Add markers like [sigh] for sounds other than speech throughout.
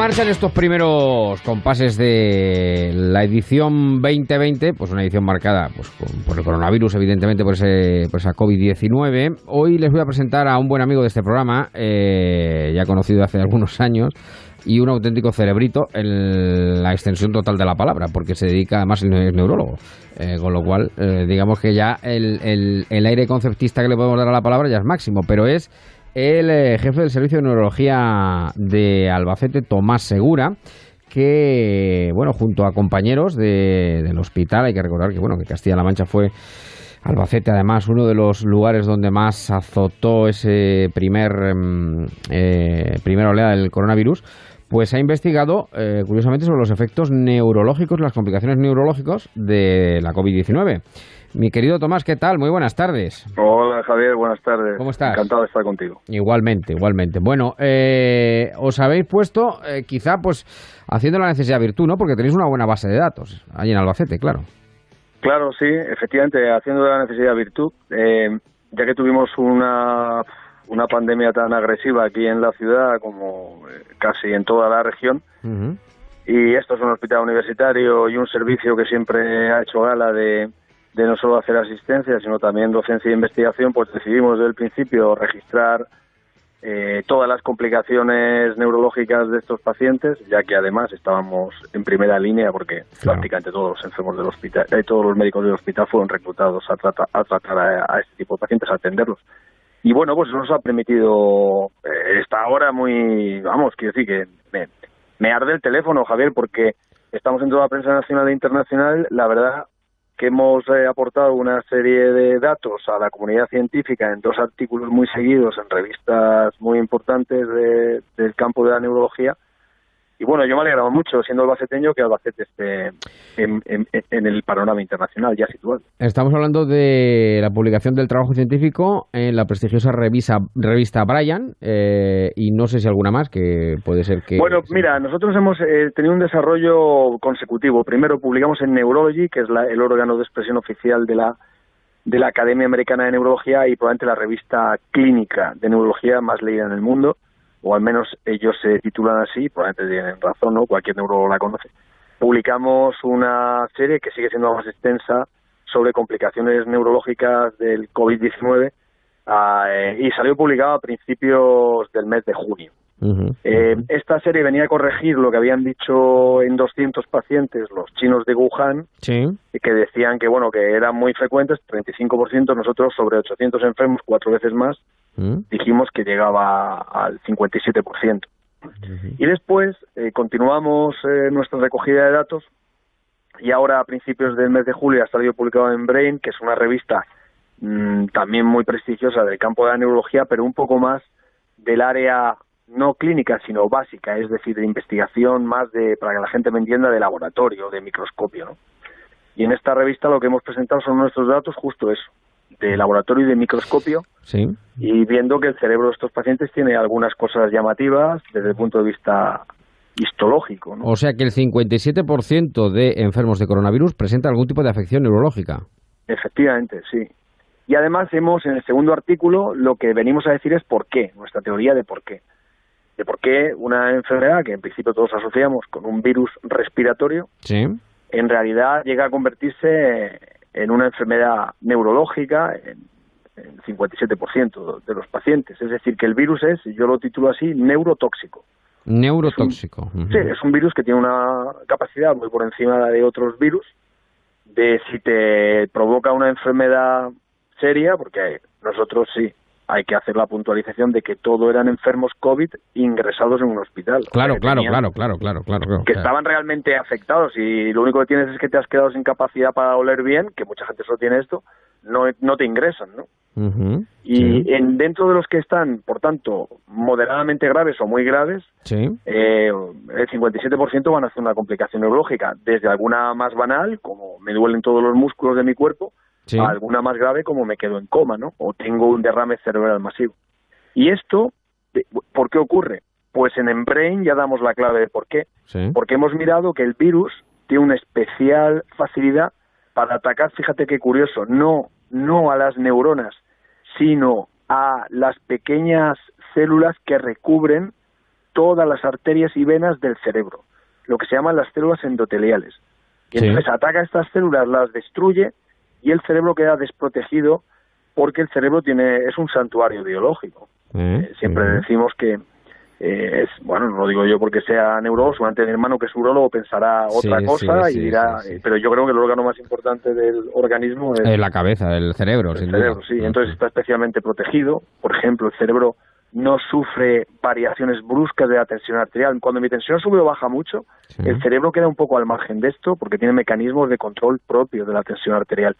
marcha en estos primeros compases de la edición 2020, pues una edición marcada pues, por el coronavirus, evidentemente por, ese, por esa COVID-19. Hoy les voy a presentar a un buen amigo de este programa, eh, ya conocido hace algunos años, y un auténtico cerebrito en la extensión total de la palabra, porque se dedica, además, es neurólogo. Eh, con lo cual, eh, digamos que ya el, el, el aire conceptista que le podemos dar a la palabra ya es máximo, pero es el eh, jefe del Servicio de Neurología de Albacete, Tomás Segura, que, bueno, junto a compañeros del hospital, hay que recordar que, bueno, que Castilla-La Mancha fue Albacete, además, uno de los lugares donde más azotó ese primer, mm, eh, primera oleada del coronavirus, pues ha investigado, eh, curiosamente, sobre los efectos neurológicos, las complicaciones neurológicas de la COVID-19. Mi querido Tomás, ¿qué tal? Muy buenas tardes. Hola Javier, buenas tardes. ¿Cómo estás? Encantado de estar contigo. Igualmente, igualmente. Bueno, eh, os habéis puesto, eh, quizá pues haciendo la necesidad virtud, ¿no? Porque tenéis una buena base de datos ahí en Albacete, claro. Claro, sí, efectivamente, haciendo la necesidad virtud, eh, ya que tuvimos una, una pandemia tan agresiva aquí en la ciudad como eh, casi en toda la región, y esto es un hospital universitario y un servicio que siempre ha hecho gala de, de no solo hacer asistencia, sino también docencia e investigación, pues decidimos desde el principio registrar eh, todas las complicaciones neurológicas de estos pacientes, ya que además estábamos en primera línea porque Claro. prácticamente todos los enfermos del hospital, eh, todos los médicos del hospital fueron reclutados a, trata- a tratar a, a este tipo de pacientes, a atenderlos. Y bueno, pues eso nos ha permitido eh, esta hora muy, vamos, quiero decir que me, me arde el teléfono, Javier, porque estamos en toda la prensa nacional e internacional, la verdad que hemos eh, aportado una serie de datos a la comunidad científica en dos artículos muy seguidos en revistas muy importantes de- del campo de la neurología. Y bueno, yo me alegraba mucho, siendo albaceteño, que Albacete esté en, en- en el panorama internacional ya situado. Estamos hablando de la publicación del trabajo científico en la prestigiosa revista, revista Brian eh, y no sé si alguna más que puede ser que... Bueno, mira, nosotros hemos eh, tenido un desarrollo consecutivo. Primero publicamos en Neurology, que es la- el órgano de expresión oficial de la de la Academia Americana de Neurología y probablemente la revista clínica de neurología más leída en el mundo, o al menos ellos se titulan así, probablemente tienen razón, ¿no? Cualquier neurólogo la conoce. Publicamos una serie que sigue siendo más extensa sobre complicaciones neurológicas del COVID-19 ah, eh, y salió publicada a principios del mes de junio. Eh, esta serie venía a corregir lo que habían dicho en 200 pacientes los chinos de Wuhan, Sí. que decían que bueno que eran muy frecuentes, 35%, nosotros sobre 800 enfermos, cuatro veces más, Ujú. dijimos que llegaba al 57%. Y después eh, continuamos eh, nuestra recogida de datos y ahora a principios del mes de julio ha salido publicado en Brain, que es una revista mm, también muy prestigiosa del campo de la neurología, pero un poco más del área no clínica, sino básica, es decir, de investigación más de, para que la gente me entienda, de laboratorio, de microscopio, ¿no? Y en esta revista lo que hemos presentado son nuestros datos, justo eso, de laboratorio y de microscopio, Sí. y viendo que el cerebro de estos pacientes tiene algunas cosas llamativas desde el punto de vista histológico, ¿no? O sea que el 57% de enfermos de coronavirus presenta algún tipo de afección neurológica. Efectivamente, sí. Y además hemos, en el segundo artículo, lo que venimos a decir es por qué, nuestra teoría de por qué. De por qué una enfermedad que en principio todos asociamos con un virus respiratorio, Sí. en realidad llega a convertirse en una enfermedad neurológica en, en 57% de los pacientes. Es decir, que el virus es, yo lo titulo así, neurotóxico. Neurotóxico. Ujú. Sí, es un virus que tiene una capacidad muy por encima de otros virus de si te provoca una enfermedad seria, porque nosotros sí hay que hacer la puntualización de que todo eran enfermos COVID ingresados en un hospital. Claro, claro, tenían- claro, claro, claro, claro, claro. Que Claro. estaban realmente afectados y lo único que tienes es que te has quedado sin capacidad para oler bien, que mucha gente solo tiene esto, no, no te ingresan, ¿no? Ujú. Y Sí. en, dentro de los que están, por tanto, moderadamente graves o muy graves, Sí. eh, el 57% van a hacer una complicación neurológica, desde alguna más banal, como me duelen todos los músculos de mi cuerpo, Sí. a alguna más grave, como me quedo en coma, ¿no? O tengo un derrame cerebral masivo. Y esto, ¿por qué ocurre? Pues en Embrain ya damos la clave de por qué. Sí. Porque hemos mirado que el virus tiene una especial facilidad para atacar, fíjate qué curioso, no, no a las neuronas, sino a las pequeñas células que recubren todas las arterias y venas del cerebro, lo que se llaman las células endoteliales. Y entonces ataca estas células, las destruye y el cerebro queda desprotegido porque el cerebro tiene es un santuario biológico. Eh, siempre decimos que eh, es, bueno, no lo digo yo porque sea neurólogo, seguramente mi hermano que es urologo pensará otra cosa y dirá, eh, pero yo creo que el órgano más importante del organismo es... la cabeza, el cerebro. El cerebro, sí, entonces está especialmente protegido. Por ejemplo, el cerebro no sufre variaciones bruscas de la tensión arterial. Cuando mi tensión sube o baja mucho, el cerebro queda un poco al margen de esto porque tiene mecanismos de control propio de la tensión arterial.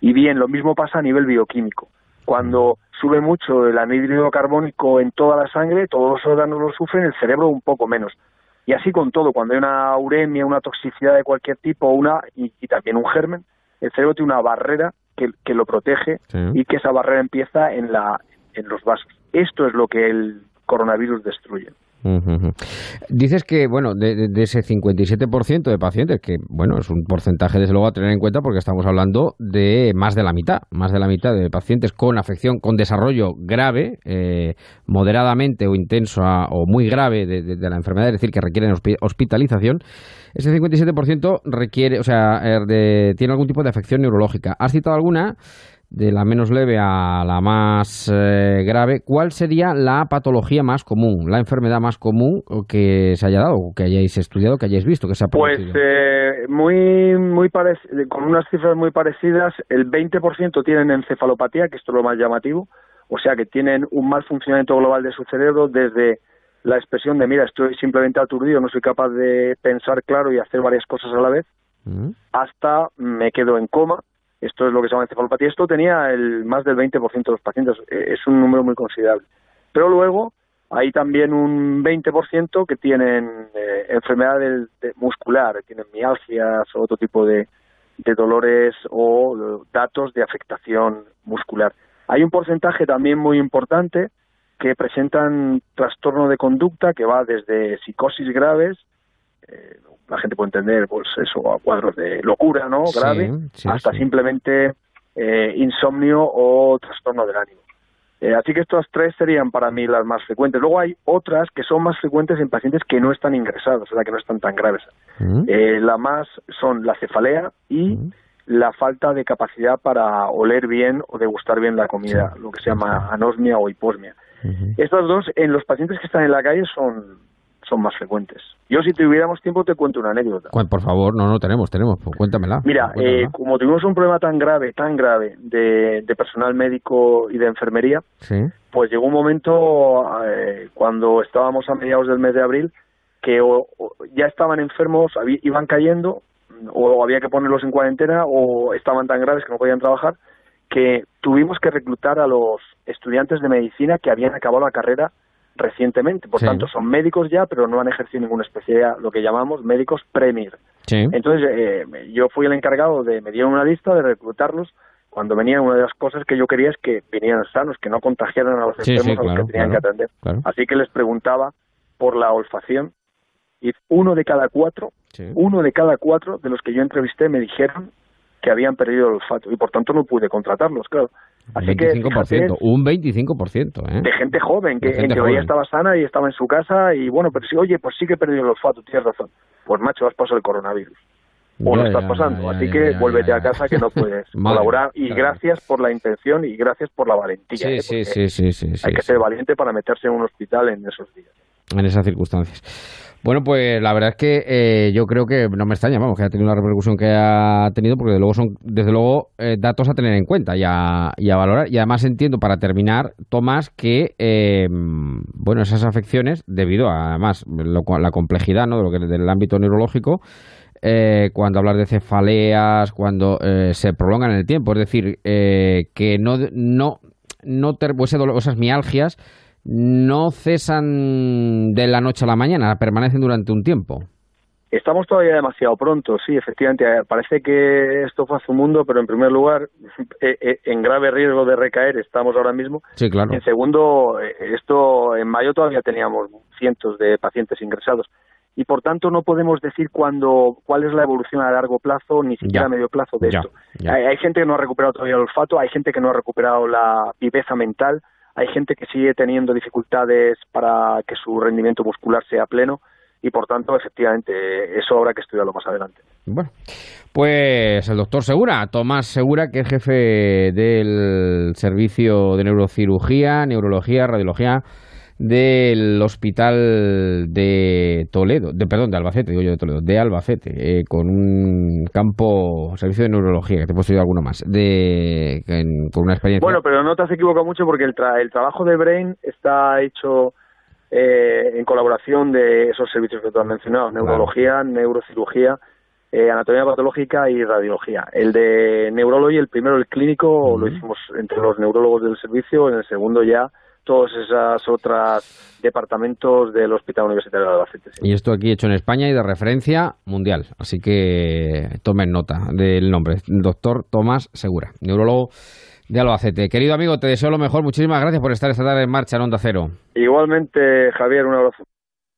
Y bien, lo mismo pasa a nivel bioquímico. Cuando sube mucho el anhídrido carbónico en toda la sangre, todos los órganos lo sufren, el cerebro un poco menos. Y así con todo, cuando hay una uremia, una toxicidad de cualquier tipo, una y, también un germen, el cerebro tiene una barrera que, que lo protege y que esa barrera empieza en, la, en los vasos. Esto es lo que el coronavirus destruye. Dices que, bueno, de, ese 57% de pacientes, que, bueno, es un porcentaje desde luego a tener en cuenta porque estamos hablando de más de la mitad, más de la mitad de pacientes con afección, con desarrollo grave, eh, moderadamente o intenso o muy grave de, la enfermedad, es decir, que requieren hospitalización. Ese 57% requiere, o sea, er, tiene algún tipo de afección neurológica. ¿Has citado alguna? De la menos leve a la más eh, grave, ¿cuál sería la patología más común, la enfermedad más común que se haya dado, que hayáis estudiado, que hayáis visto, que se ha Pues eh, muy, muy con unas cifras muy parecidas, el 20% tienen encefalopatía, que esto es lo más llamativo, o sea que tienen un mal funcionamiento global de su cerebro desde la expresión de, mira, estoy simplemente aturdido, no soy capaz de pensar claro y hacer varias cosas a la vez, mm. hasta me quedo en coma, esto es lo que se llama encefalopatía. Esto tenía el más del 20% de los pacientes. Eh, es un número muy considerable. Pero luego hay también un 20% que tienen eh, enfermedades muscular, tienen mialgias o otro tipo de, de dolores o datos de afectación muscular. Hay un porcentaje también muy importante que presentan trastorno de conducta que va desde psicosis graves, eh, la gente puede entender, pues eso, a cuadros de locura, ¿no? Grave, hasta simplemente eh, insomnio o trastorno del ánimo. Eh, así que estas tres serían para mí las más frecuentes. Luego hay otras que son más frecuentes en pacientes que no están ingresados, o sea, que no están tan graves. Mm. Eh, la más son la cefalea y mm. la falta de capacidad para oler bien o degustar bien la comida, lo que se llama anosmia o hiposmia. Estas dos, en los pacientes que están en la calle, son, son más frecuentes. Yo, si tuviéramos tiempo, te cuento una anécdota. Por favor, no, no tenemos, tenemos, pues cuéntamela. Mira, eh, como tuvimos un problema tan grave, tan grave de, personal médico y de enfermería, pues llegó un momento eh, cuando estábamos a mediados del mes de abril que ya estaban enfermos, iban cayendo, o había que ponerlos en cuarentena, o estaban tan graves que no podían trabajar, que tuvimos que reclutar a los estudiantes de medicina que habían acabado la carrera recientemente. Por tanto, son médicos ya, pero no han ejercido ninguna especialidad, lo que llamamos médicos premier. Entonces, eh, yo fui el encargado de, me dieron una lista de reclutarlos. Cuando venían, una de las cosas que yo quería es que vinieran sanos, que no contagiaran a los enfermos a los que tenían que atender. Así que les preguntaba por la olfacción y uno de cada cuatro, uno de cada cuatro de los que yo entrevisté me dijeron que habían perdido el olfato y por tanto no pude contratarlos, claro. Así 25%, un 25%, ¿eh? De gente joven, que en teoría estaba sana y estaba en su casa y bueno, pero sí, oye, pues sí que he perdido el olfato, tienes razón. Pues macho, has pasado el coronavirus. O lo estás pasando, así que vuélvete a casa que no [laughs] puedes colaborar. Y gracias por la intención y gracias por la valentía. ¿eh? sí, sí, sí, sí, Hay que ser valiente para meterse en un hospital en esos días. En esas circunstancias. Bueno, pues la verdad es que eh, yo creo que no me extraña, vamos, que ha tenido la repercusión que ha tenido, porque desde luego son, desde luego, eh, datos a tener en cuenta y a, valorar. Y además entiendo, para terminar, Tomás, que, eh, bueno, esas afecciones, debido a, además, la complejidad, ¿no?, de lo que del ámbito neurológico, cuando hablas de cefaleas, cuando se prolongan en el tiempo, es decir, que no, no, no ese dolor, esas mialgias no cesan de la noche a la mañana, permanecen durante un tiempo. Estamos todavía demasiado pronto, sí, efectivamente. Eh, parece que esto fue hace un mundo, pero en primer lugar, [laughs] eh, eh, en grave riesgo de recaer estamos ahora mismo. Sí, claro. En segundo, esto en mayo todavía teníamos cientos de pacientes ingresados y por tanto no podemos decir cuándo, cuál es la evolución a largo plazo ni siquiera a medio plazo de esto. Hay, hay, gente que no ha recuperado todavía el olfato, hay gente que no ha recuperado la viveza mental, hay gente que sigue teniendo dificultades para que su rendimiento muscular sea pleno y por tanto, efectivamente, eso habrá que estudiarlo más adelante. Bueno, pues el doctor Segura, Tomás Segura, que es jefe del servicio de neurocirugía, neurología, radiología del hospital de Toledo, de perdón, de Albacete, digo yo de Toledo, de Albacete, eh, con un campo, servicio de neurología, que te he puesto yo alguno más, de, con una experiencia. Bueno, pero no te has equivocado mucho porque el, el trabajo de Brain está hecho eh, en colaboración de esos servicios que tú has mencionado, neurología, neurocirugía, eh, anatomía patológica y radiología. El de neurología, el primero, el clínico, lo hicimos entre los neurólogos del servicio, en el segundo ya todos esos otros departamentos del Hospital Universitario de Albacete. Y esto aquí hecho en España y de referencia mundial. Así que tomen nota del nombre. Doctor Tomás Segura, neurólogo de Albacete. Querido amigo, te deseo lo mejor. Muchísimas gracias por estar esta tarde en marcha en Onda Cero. Igualmente, Javier, un abrazo.